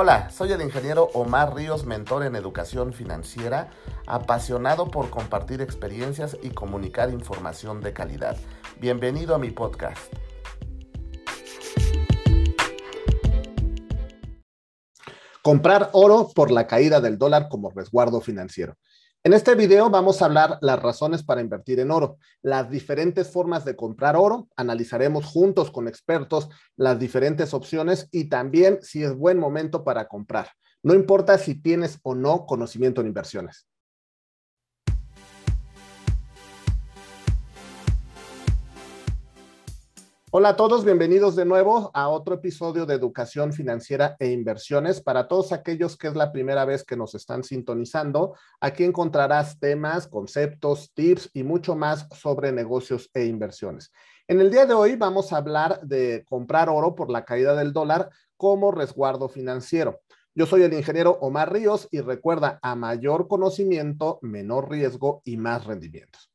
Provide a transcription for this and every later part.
Hola, soy el ingeniero Omar Ríos, mentor en educación financiera, apasionado por compartir experiencias y comunicar información de calidad. Bienvenido a mi podcast. Comprar oro por la caída del dólar como resguardo financiero. En este video vamos a hablar las razones para invertir en oro, las diferentes formas de comprar oro, analizaremos juntos con expertos las diferentes opciones y también si es buen momento para comprar. No importa si tienes o no conocimiento en inversiones. Hola a todos, bienvenidos de nuevo a otro episodio de Educación Financiera e Inversiones. Para todos aquellos que es la primera vez que nos están sintonizando, aquí encontrarás temas, conceptos, tips y mucho más sobre negocios e inversiones. En el día de hoy vamos a hablar de comprar oro por la caída del dólar como resguardo financiero. Yo soy el ingeniero Omar Ríos y recuerda, a mayor conocimiento, menor riesgo y más rendimientos.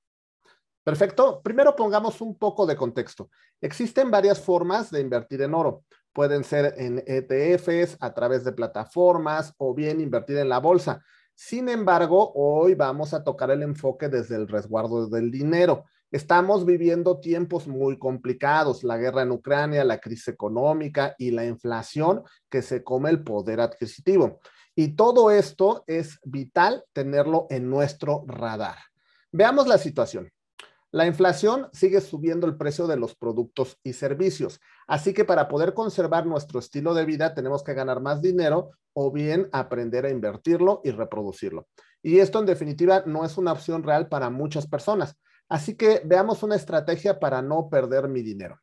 Perfecto. Primero pongamos un poco de contexto. Existen varias formas de invertir en oro. Pueden ser en ETFs, a través de plataformas o bien invertir en la bolsa. Sin embargo, hoy vamos a tocar el enfoque desde el resguardo del dinero. Estamos viviendo tiempos muy complicados, la guerra en Ucrania, la crisis económica y la inflación que se come el poder adquisitivo. Y todo esto es vital tenerlo en nuestro radar. Veamos la situación. La inflación sigue subiendo el precio de los productos y servicios. Así que para poder conservar nuestro estilo de vida tenemos que ganar más dinero o bien aprender a invertirlo y reproducirlo. Y esto en definitiva no es una opción real para muchas personas. Así que veamos una estrategia para no perder mi dinero.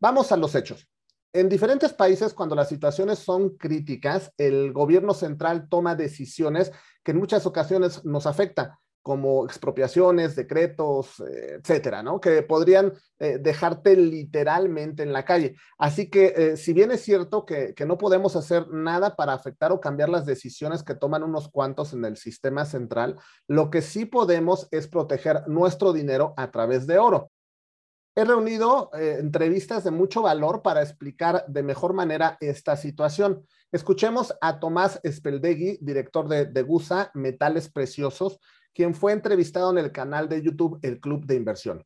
Vamos a los hechos. En diferentes países, cuando las situaciones son críticas, el gobierno central toma decisiones que en muchas ocasiones nos afectan como expropiaciones, decretos, eh, etcétera, ¿no? Que podrían eh, dejarte literalmente en la calle. Así que, eh, si bien es cierto que, que, no podemos hacer nada para afectar o cambiar las decisiones que toman unos cuantos en el sistema central, lo que sí podemos es proteger nuestro dinero a través de oro. He reunido entrevistas de mucho valor para explicar de mejor manera esta situación. Escuchemos a Tomás Speldegui, director de, de GUSA, Metales Preciosos, quien fue entrevistado en el canal de YouTube El Club de Inversión.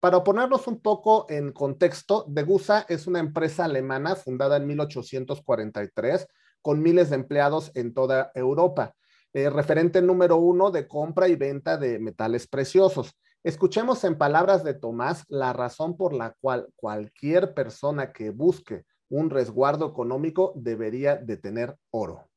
Para ponernos un poco en contexto, Degusa es una empresa alemana fundada en 1843 con miles de empleados en toda Europa, eh, referente número uno de compra y venta de metales preciosos. Escuchemos en palabras de Tomás la razón por la cual cualquier persona que busque un resguardo económico debería de tener oro.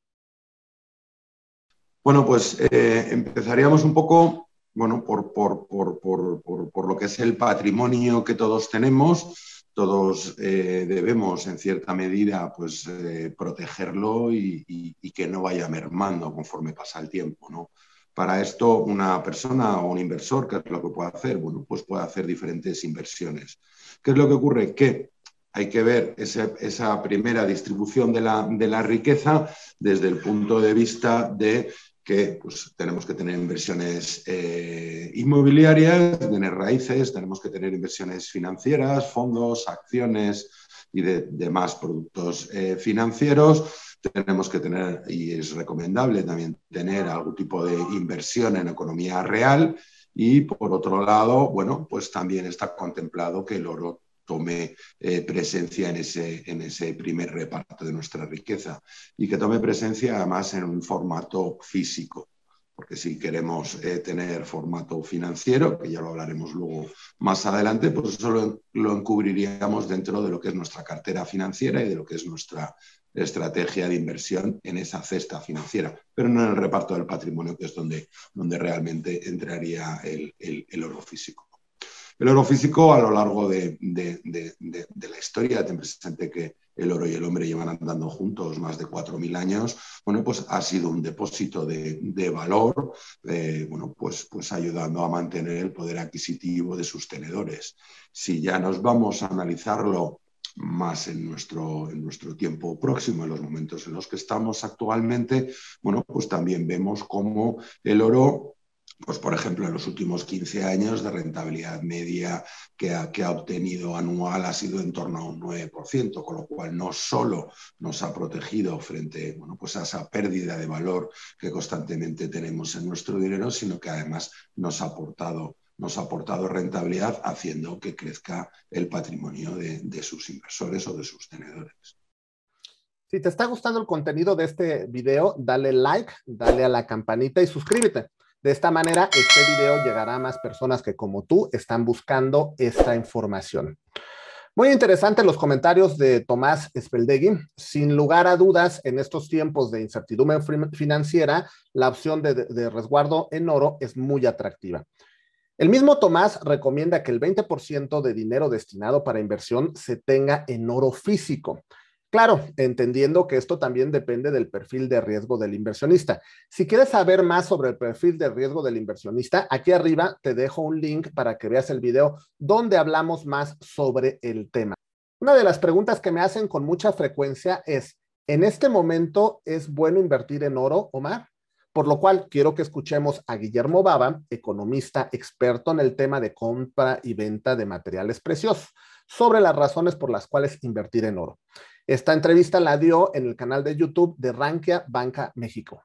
Bueno, pues eh, empezaríamos un poco bueno, por, por, lo que es el patrimonio que todos tenemos. Todos eh, debemos, en cierta medida, pues, eh, protegerlo y, que no vaya mermando conforme pasa el tiempo. ¿no? Para esto, una persona o un inversor, ¿qué es lo que puede hacer? Bueno, pues puede hacer diferentes inversiones. ¿Qué es lo que ocurre? Que hay que ver esa primera distribución de la, de la riqueza desde el punto de vista de que pues, tenemos que tener inversiones eh, inmobiliarias, tener raíces, tenemos que tener inversiones financieras, fondos, acciones y de, demás productos eh, financieros. Tenemos que tener, y es recomendable también tener algún tipo de inversión en economía real. Y por otro lado, bueno, pues también está contemplado que el oro tome eh, presencia en ese, en ese primer reparto de nuestra riqueza y que tome presencia además en un formato físico. Porque si queremos eh, tener formato financiero, que ya lo hablaremos luego más adelante, pues eso lo, encubriríamos dentro de lo que es nuestra cartera financiera y de lo que es nuestra estrategia de inversión en esa cesta financiera, pero no en el reparto del patrimonio, que es donde, donde realmente entraría el, el oro físico. El oro físico a lo largo de, la historia, ten presente que el oro y el hombre llevan andando juntos más de 4.000 años, bueno, pues ha sido un depósito de, valor, eh, bueno, pues, pues ayudando a mantener el poder adquisitivo de sus tenedores. Si ya nos vamos a analizarlo más en nuestro, en nuestro tiempo próximo, en los momentos en los que estamos actualmente, bueno, pues también vemos cómo el oro pues por ejemplo, en los últimos 15 años de rentabilidad media que ha, obtenido anual ha sido en torno a un 9%, con lo cual no solo nos ha protegido frente bueno, pues a esa pérdida de valor que constantemente tenemos en nuestro dinero, sino que además nos ha aportado, nos ha aportado rentabilidad haciendo que crezca el patrimonio de, de sus inversores o de sus tenedores. Si te está gustando el contenido de este video, dale like, dale a la campanita y suscríbete. De esta manera, este video llegará a más personas que como tú están buscando esta información. Muy interesante los comentarios de Tomás Speldegui. Sin lugar a dudas, en estos tiempos de incertidumbre financiera, la opción de, de resguardo en oro es muy atractiva. El mismo Tomás recomienda que el 20% de dinero destinado para inversión se tenga en oro físico. Claro, entendiendo que esto también depende del perfil de riesgo del inversionista. Si quieres saber más sobre el perfil de riesgo del inversionista, aquí arriba te dejo un link para que veas el video donde hablamos más sobre el tema. Una de las preguntas que me hacen con mucha frecuencia es, ¿en este momento es bueno invertir en oro, Omar? Por lo cual quiero que escuchemos a Guillermo Baba, economista experto en el tema de compra y venta de materiales preciosos, sobre las razones por las cuales invertir en oro. Esta entrevista la dio en el canal de YouTube de Rankia Banca México.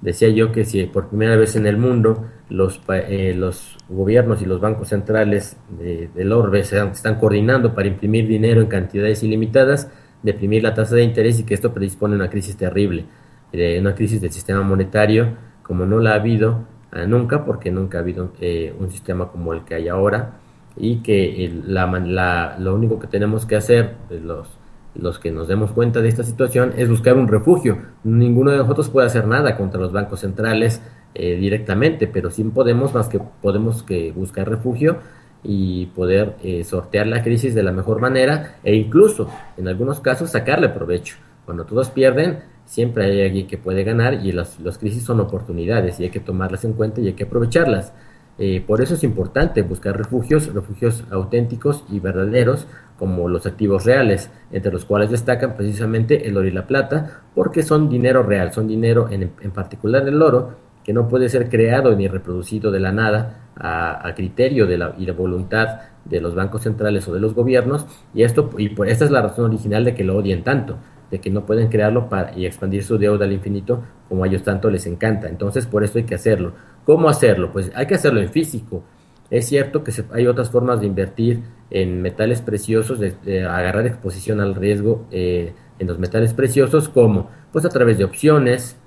Decía yo que si por primera vez en el mundo los, eh, los gobiernos y los bancos centrales del orbe se están coordinando para imprimir dinero en cantidades ilimitadas, deprimir la tasa de interés y que esto predispone a una crisis terrible, eh, una crisis del sistema monetario como no la ha habido eh, nunca, porque nunca ha habido un sistema como el que hay ahora y que la, lo único que tenemos que hacer los los que nos demos cuenta de esta situación es buscar un refugio. Ninguno de nosotros puede hacer nada contra los bancos centrales eh, directamente, pero sí podemos más que podemos que buscar refugio y poder eh, sortear la crisis de la mejor manera e incluso en algunos casos sacarle provecho. Cuando todos pierden, siempre hay alguien que puede ganar y las, las crisis son oportunidades y hay que tomarlas en cuenta y hay que aprovecharlas. Eh, por eso es importante buscar refugios, refugios auténticos y verdaderos, como los activos reales, entre los cuales destacan precisamente el oro y la plata, porque son dinero real, son dinero en, particular el oro, que no puede ser creado ni reproducido de la nada a, criterio de la, y la voluntad de los bancos centrales o de los gobiernos, y esto y pues esta es la razón original de que lo odien tanto, de que no pueden crearlo para, y expandir su deuda al infinito como a ellos tanto les encanta. Entonces, por eso hay que hacerlo. ¿Cómo hacerlo? Pues hay que hacerlo en físico. Es cierto que hay otras formas de invertir en metales preciosos, de, agarrar exposición al riesgo eh, en los metales preciosos, como pues a través de opciones,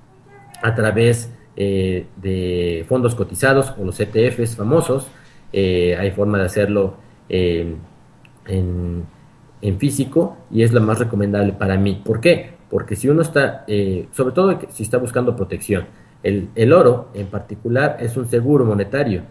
a través eh, de fondos cotizados o los ETFs famosos. Eh, hay forma de hacerlo en, en, físico y es la más recomendable para mí. ¿Por qué? Porque si uno está, sobre todo si está buscando protección, el, oro en particular es un seguro monetario,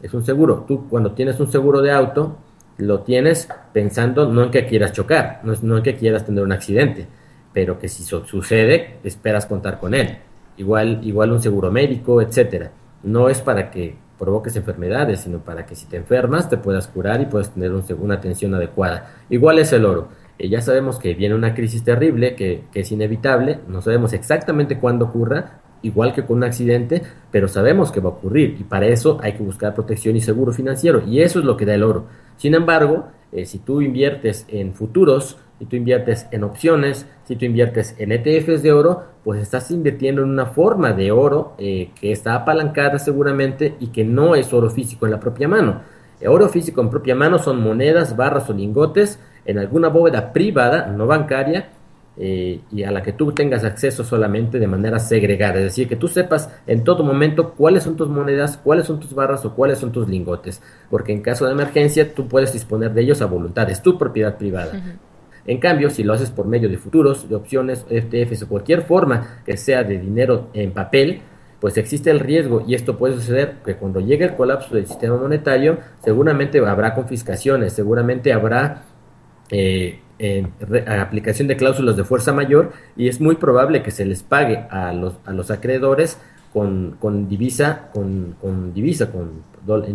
es un seguro. Tú cuando tienes un seguro de auto, lo tienes pensando no en que quieras chocar, no, no en que quieras tener un accidente, pero que si sucede, esperas contar con él. Igual, igual un seguro médico, etcétera. No es para que provoques enfermedades, sino para que si te enfermas te puedas curar y puedas tener una atención adecuada. Igual es el oro. Eh, ya sabemos que viene una crisis terrible, que, que, es inevitable, no sabemos exactamente cuándo ocurra, igual que con un accidente, pero sabemos que va a ocurrir y para eso hay que buscar protección y seguro financiero y eso es lo que da el oro. Sin embargo, eh, si tú inviertes en futuros, si tú inviertes en opciones, si tú inviertes en ETFs de oro, pues estás invirtiendo en una forma de oro eh, que está apalancada seguramente y que no es oro físico en la propia mano. El oro físico en propia mano son monedas, barras o lingotes en alguna bóveda privada, no bancaria, eh, y a la que tú tengas acceso solamente de manera segregada, es decir, que tú sepas en todo momento cuáles son tus monedas, cuáles son tus barras o cuáles son tus lingotes, porque en caso de emergencia tú puedes disponer de ellos a voluntad, es tu propiedad privada. En cambio, si lo haces por medio de futuros, de opciones, FTFs o cualquier forma que sea de dinero en papel, pues existe el riesgo y esto puede suceder que cuando llegue el colapso del sistema monetario, seguramente habrá confiscaciones, seguramente habrá eh, aplicación de cláusulas de fuerza mayor y es muy probable que se les pague a los, acreedores con, divisa, con, divisa, con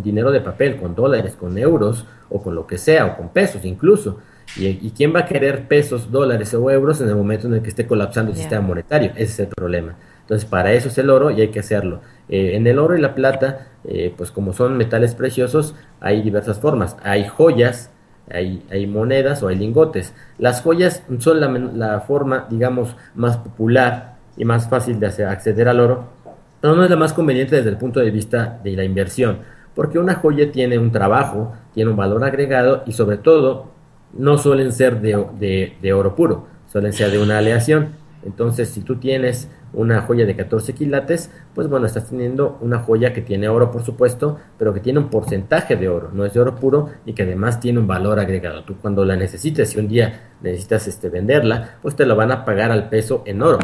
dinero de papel, con dólares, con euros o con lo que sea, o con pesos incluso. ¿Y, y quién va a querer pesos, dólares o euros en el momento en el que esté colapsando el sistema monetario? Ese es el problema. Entonces, para eso es el oro y hay que hacerlo. Eh, en el oro y la plata, eh, pues como son metales preciosos, hay diversas formas. Hay joyas, hay, hay monedas o hay lingotes. Las joyas son la, la, forma, digamos, más popular y más fácil de acceder al oro, pero no es la más conveniente desde el punto de vista de la inversión, porque una joya tiene un trabajo, tiene un valor agregado y sobre todo no suelen ser de, de, de oro puro, suelen ser de una aleación. Entonces, si tú tienes una joya de 14 quilates, pues bueno, estás teniendo una joya que tiene oro, por supuesto, pero que tiene un porcentaje de oro, no es de oro puro y que además tiene un valor agregado. Tú cuando la necesites, si un día necesitas este, venderla, pues te lo van a pagar al peso en oro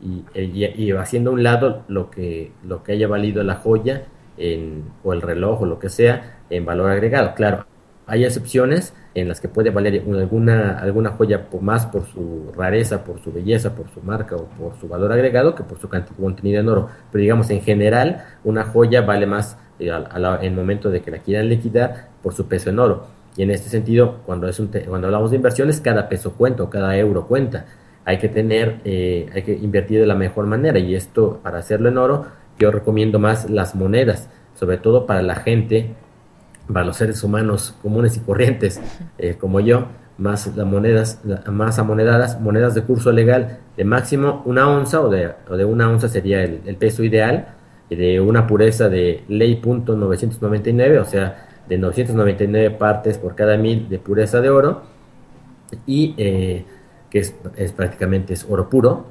y, y, haciendo a un lado lo que, lo que haya valido la joya en, o el reloj o lo que sea en valor agregado. Claro, hay excepciones en las que puede valer alguna, alguna joya más por su rareza, por su belleza, por su marca o por su valor agregado que por su contenido en oro. Pero digamos, en general, una joya vale más eh, en el momento de que la quieran liquidar por su peso en oro. Y en este sentido, cuando, es un cuando hablamos de inversiones, cada peso cuenta o cada euro cuenta. Hay que tener, eh, hay que invertir de la mejor manera. Y esto, para hacerlo en oro, yo recomiendo más las monedas, sobre todo para la gente para los seres humanos comunes y corrientes eh, como yo, más las monedas, más amonedadas, monedas de curso legal de máximo una onza o de, o de una onza sería el, peso ideal, de una pureza de ley punto 999, o sea, de 999 partes por cada mil de pureza de oro, y eh, que es, es, prácticamente es oro puro.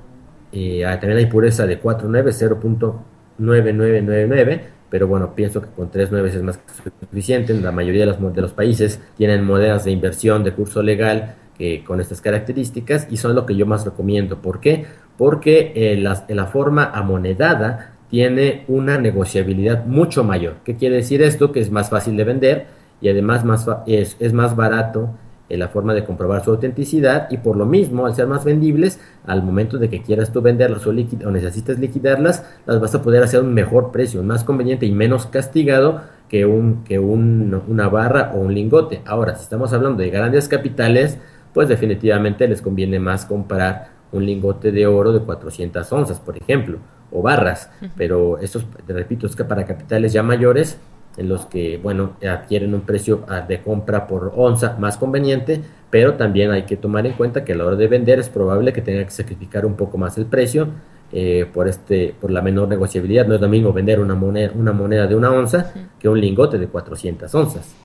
y ah, también hay pureza de 49, 0.9999 pero bueno, pienso que con tres nueve es más que suficiente. La mayoría de los, de los países tienen monedas de inversión de curso legal que, con estas características y son lo que yo más recomiendo. ¿Por qué? Porque eh, la, la, forma amonedada tiene una negociabilidad mucho mayor. ¿Qué quiere decir esto? Que es más fácil de vender y además más, es, es más barato la forma de comprobar su autenticidad y por lo mismo, al ser más vendibles, al momento de que quieras tú venderlas o, o necesites liquidarlas, las vas a poder hacer a un mejor precio, más conveniente y menos castigado que, un, que un, una barra o un lingote. Ahora, si estamos hablando de grandes capitales, pues definitivamente les conviene más comprar un lingote de oro de 400 onzas, por ejemplo, o barras, pero estos, te repito, es que para capitales ya mayores, en los que, bueno, adquieren un precio ah, de compra por onza más conveniente, pero también hay que tomar en cuenta que a la hora de vender es probable que tenga que sacrificar un poco más el precio eh, por, este, por la menor negociabilidad. No es lo mismo vender una moneda, una moneda de una onza que un lingote de 400 onzas.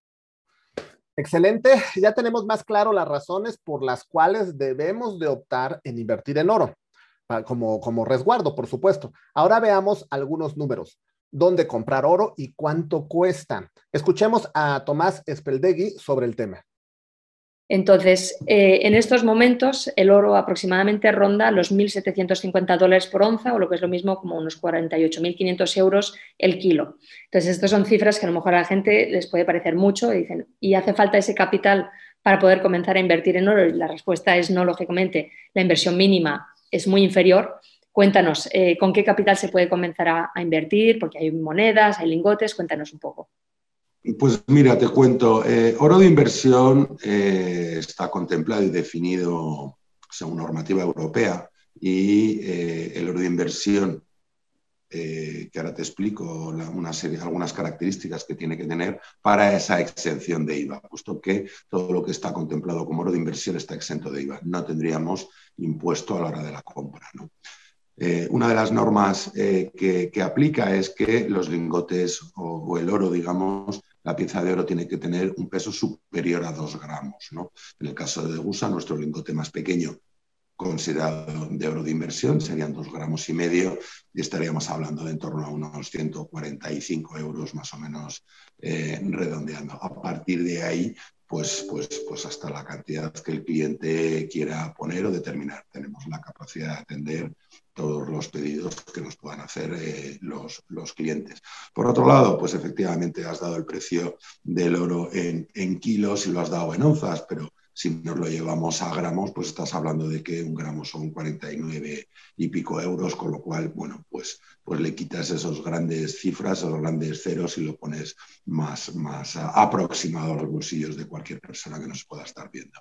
Excelente, ya tenemos más claro las razones por las cuales debemos de optar en invertir en oro, como, como resguardo, por supuesto. Ahora veamos algunos números dónde comprar oro y cuánto cuesta. Escuchemos a Tomás Espeldegui sobre el tema. Entonces, eh, en estos momentos el oro aproximadamente ronda los 1.750 dólares por onza o lo que es lo mismo como unos 48.500 euros el kilo. Entonces, estas son cifras que a lo mejor a la gente les puede parecer mucho y dicen, ¿y hace falta ese capital para poder comenzar a invertir en oro? Y la respuesta es no, lógicamente, la inversión mínima es muy inferior, Cuéntanos, eh, ¿con qué capital se puede comenzar a, invertir? Porque hay monedas, hay lingotes, cuéntanos un poco. Pues mira, te cuento, eh, oro de inversión eh, está contemplado y definido según normativa europea y el oro de inversión, que ahora te explico algunas características que tiene que tener para esa exención de IVA, puesto que todo lo que está contemplado como oro de inversión está exento de IVA. No tendríamos impuesto a la hora de la compra. ¿no? Eh, una de las normas eh, que, aplica es que los lingotes o, el oro, digamos, la pieza de oro tiene que tener un peso superior a 2 gramos. En el caso de Degusa, nuestro lingote más pequeño considerado de oro de inversión serían 2 gramos y medio y estaríamos hablando de en torno a unos 145 euros más o menos eh, redondeando. A partir de ahí pues, pues, pues hasta la cantidad que el cliente quiera poner o determinar. Tenemos la capacidad de atender todos los pedidos que nos puedan hacer eh, los, los, clientes. Por otro lado, pues efectivamente has dado el precio del oro en, en kilos y lo has dado en onzas, pero si nos lo llevamos a gramos, pues estás hablando de que un gramo son 49 y pico euros, con lo cual, bueno, pues, pues le quitas esos grandes cifras, esos grandes ceros y lo pones más, más aproximado a los bolsillos de cualquier persona que nos pueda estar viendo.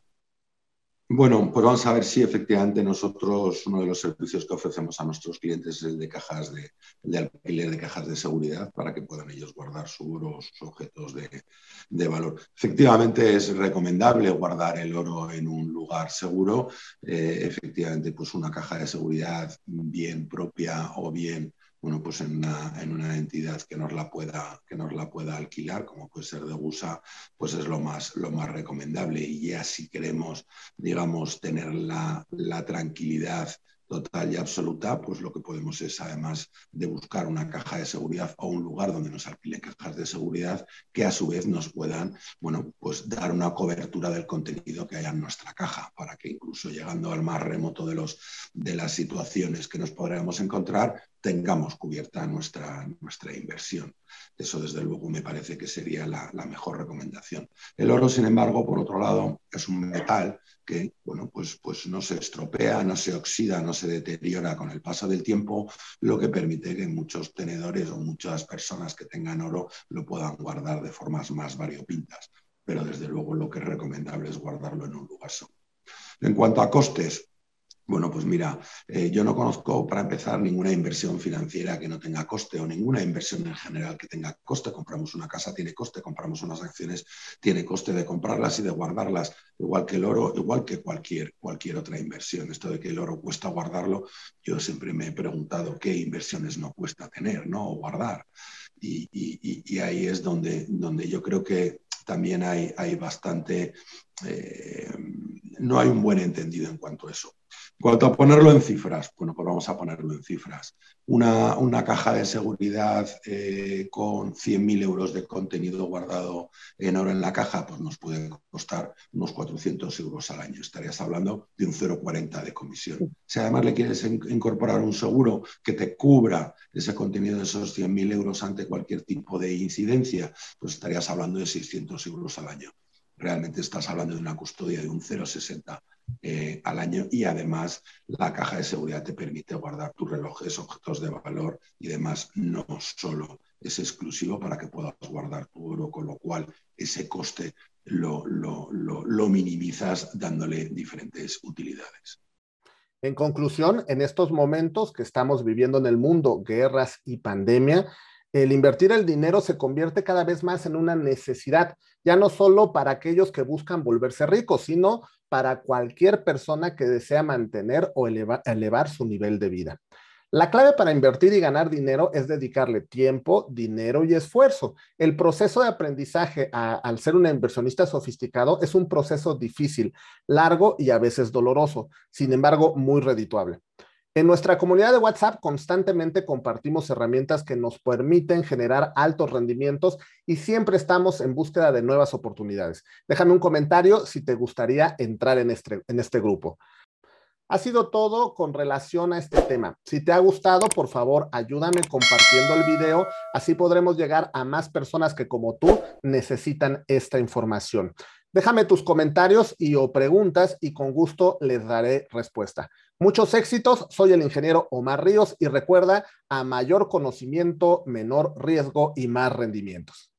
Bueno, pues vamos a ver si efectivamente nosotros, uno de los servicios que ofrecemos a nuestros clientes es el de cajas de, de alquiler de cajas de seguridad para que puedan ellos guardar su oro o sus objetos de, valor. Efectivamente es recomendable guardar el oro en un lugar seguro. Eh, efectivamente, pues una caja de seguridad bien propia o bien bueno, pues en una, en una, entidad que nos, la pueda, que nos la pueda alquilar, como puede ser de USA, pues es lo más, lo más recomendable. Y ya si queremos, digamos, tener la, la tranquilidad total y absoluta, pues lo que podemos es, además de buscar una caja de seguridad o un lugar donde nos alquilen cajas de seguridad, que a su vez nos puedan, bueno, pues dar una cobertura del contenido que haya en nuestra caja, para que incluso llegando al más remoto de, los, de las situaciones que nos podríamos encontrar, tengamos cubierta nuestra, nuestra inversión. Eso, desde luego, me parece que sería la, mejor recomendación. El oro, sin embargo, por otro lado, es un metal que bueno, pues, pues no se estropea, no se oxida, no se deteriora con el paso del tiempo, lo que permite que muchos tenedores o muchas personas que tengan oro lo puedan guardar de formas más variopintas. Pero desde luego lo que es recomendable es guardarlo en un lugar seguro. En cuanto a costes, bueno, pues mira, eh, yo no conozco para empezar ninguna inversión financiera que no tenga coste o ninguna inversión en general que tenga coste. Compramos una casa, tiene coste, compramos unas acciones, tiene coste de comprarlas y de guardarlas, igual que el oro, igual que cualquier, cualquier otra inversión. Esto de que el oro cuesta guardarlo, yo siempre me he preguntado qué inversiones no cuesta tener, ¿no? O guardar. Y, ahí es donde, donde yo creo que también hay, hay bastante, eh, no hay un buen entendido en cuanto a eso. En cuanto a ponerlo en cifras, bueno, pues vamos a ponerlo en cifras. Una, caja de seguridad eh, con 100.000 euros de contenido guardado en oro en la caja, pues nos puede costar unos 400 euros al año. Estarías hablando de un 0,40 de comisión. Si además le quieres incorporar un seguro que te cubra ese contenido de esos 100.000 euros ante cualquier tipo de incidencia, pues estarías hablando de 600 euros al año realmente estás hablando de una custodia de un 0,60 eh, al año y además la caja de seguridad te permite guardar tus relojes, objetos de valor y demás. No solo es exclusivo para que puedas guardar tu oro, con lo cual ese coste lo, lo minimizas dándole diferentes utilidades. En conclusión, en estos momentos que estamos viviendo en el mundo, guerras y pandemia, el invertir el dinero se convierte cada vez más en una necesidad, ya no solo para aquellos que buscan volverse ricos, sino para cualquier persona que desea mantener o elevar su nivel de vida. La clave para invertir y ganar dinero es dedicarle tiempo, dinero y esfuerzo. El proceso de aprendizaje al ser un inversionista sofisticado es un proceso difícil, largo y a veces doloroso, sin embargo muy redituable. En nuestra comunidad de WhatsApp constantemente compartimos herramientas que nos permiten generar altos rendimientos y siempre estamos en búsqueda de nuevas oportunidades. Déjame un comentario si te gustaría entrar en este, en este grupo. Ha sido todo con relación a este tema. Si te ha gustado, por favor, ayúdame compartiendo el video, así podremos llegar a más personas que como tú necesitan esta información. Déjame tus comentarios y o preguntas y con gusto les daré respuesta. Muchos éxitos, soy el ingeniero Omar Ríos y recuerda, a mayor conocimiento, menor riesgo y más rendimientos.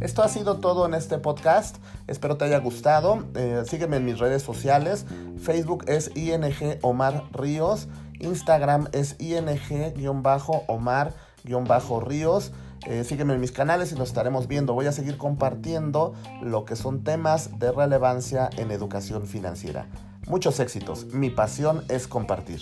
Esto ha sido todo en este podcast. Espero te haya gustado. Eh, sígueme en mis redes sociales. Facebook es ING Omar Ríos. Instagram es ing-omar-ríos. Eh, sígueme en mis canales y nos estaremos viendo. Voy a seguir compartiendo lo que son temas de relevancia en educación financiera. Muchos éxitos. Mi pasión es compartir.